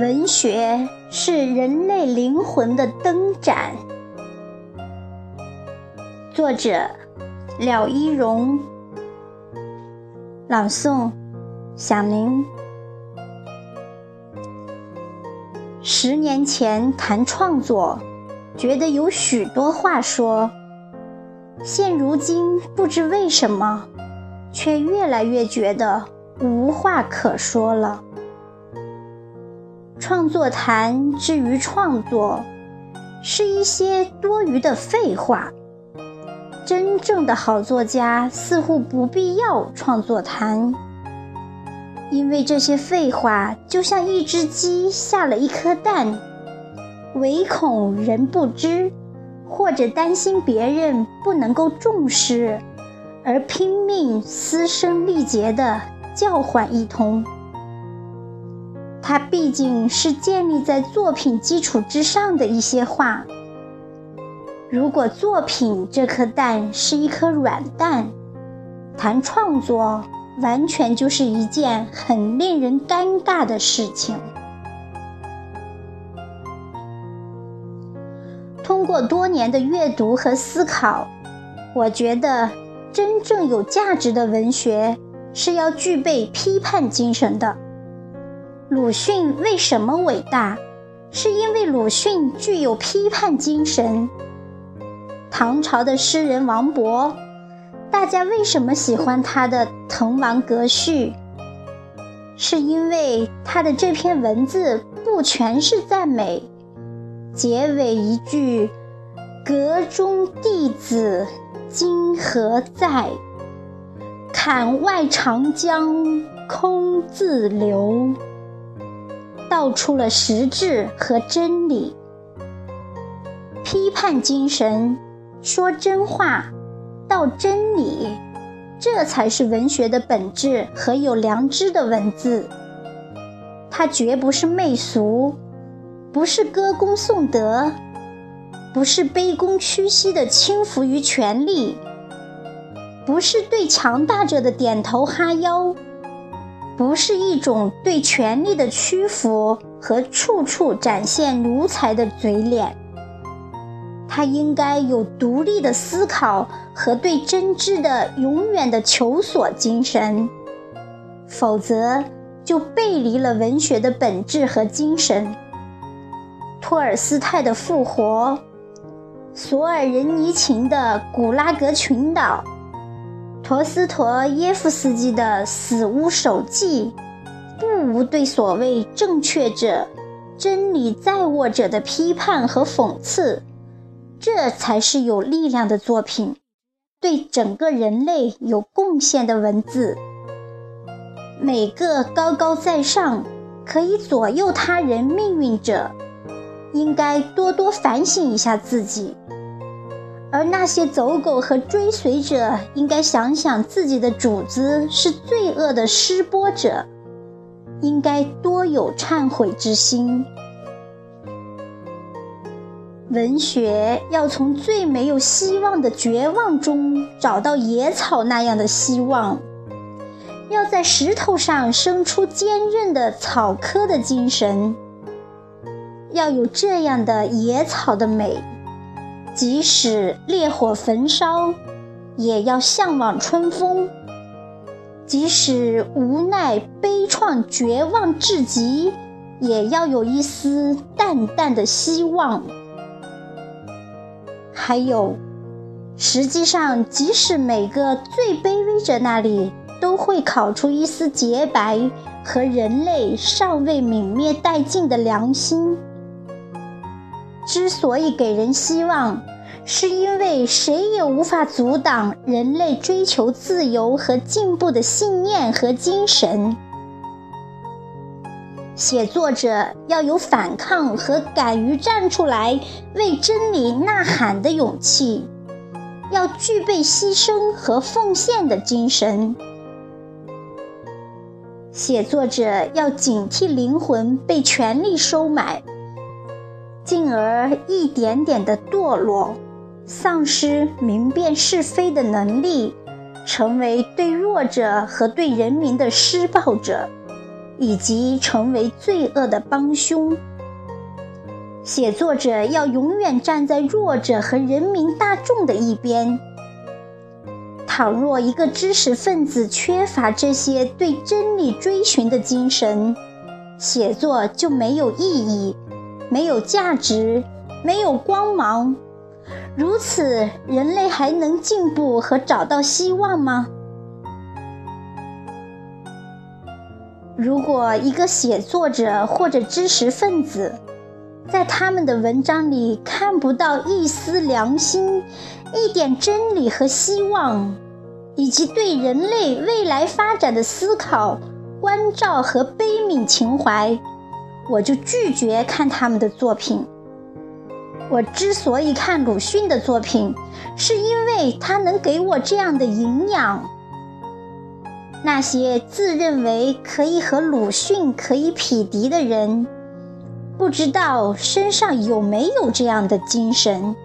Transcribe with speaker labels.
Speaker 1: 文学是人类灵魂的灯盏。作者：廖一荣。朗诵：响铃。十年前谈创作，觉得有许多话说；现如今不知为什么，却越来越觉得无话可说了。创作谈之于创作，是一些多余的废话。真正的好作家似乎不必要创作谈，因为这些废话就像一只鸡下了一颗蛋，唯恐人不知，或者担心别人不能够重视，而拼命嘶声力竭地叫唤一通。它毕竟是建立在作品基础之上的一些话。如果作品这颗蛋是一颗软蛋，谈创作完全就是一件很令人尴尬的事情。通过多年的阅读和思考，我觉得真正有价值的文学是要具备批判精神的。鲁迅为什么伟大？是因为鲁迅具有批判精神。唐朝的诗人王勃，大家为什么喜欢他的《滕王阁序》？是因为他的这篇文字不全是赞美，结尾一句“阁中弟子今何在？槛外长江空自流”。道出了实质和真理，批判精神，说真话，道真理，这才是文学的本质和有良知的文字。它绝不是媚俗，不是歌功颂德，不是卑躬屈膝的轻浮于权力，不是对强大者的点头哈腰。不是一种对权力的屈服和处处展现奴才的嘴脸。他应该有独立的思考和对真知的永远的求索精神，否则就背离了文学的本质和精神。托尔斯泰的复活，索尔仁尼琴的古拉格群岛。陀思妥耶夫斯基的《死屋手记》，不无对所谓正确者、真理在握者的批判和讽刺，这才是有力量的作品，对整个人类有贡献的文字。每个高高在上、可以左右他人命运者，应该多多反省一下自己。而那些走狗和追随者，应该想想自己的主子是罪恶的施波者，应该多有忏悔之心。文学要从最没有希望的绝望中找到野草那样的希望，要在石头上生出坚韧的草棵的精神，要有这样的野草的美。即使烈火焚烧，也要向往春风；即使无奈、悲怆、绝望至极，也要有一丝淡淡的希望。还有，实际上，即使每个最卑微者那里都会烤出一丝洁白和人类尚未泯灭殆尽的良心。之所以给人希望，是因为谁也无法阻挡人类追求自由和进步的信念和精神。写作者要有反抗和敢于站出来为真理呐喊的勇气，要具备牺牲和奉献的精神。写作者要警惕灵魂被权力收买。进而一点点的堕落，丧失明辨是非的能力，成为对弱者和对人民的施暴者，以及成为罪恶的帮凶。写作者要永远站在弱者和人民大众的一边。倘若一个知识分子缺乏这些对真理追寻的精神，写作就没有意义，没有价值，没有光芒。如此，人类还能进步和找到希望吗？如果一个写作者或者知识分子，在他们的文章里看不到一丝良心、一点真理和希望，以及对人类未来发展的思考、关照和悲悯情怀，我就拒绝看他们的作品。我之所以看鲁迅的作品，是因为他能给我这样的营养。那些自认为可以和鲁迅可以匹敌的人。不知道身上有没有这样的精神。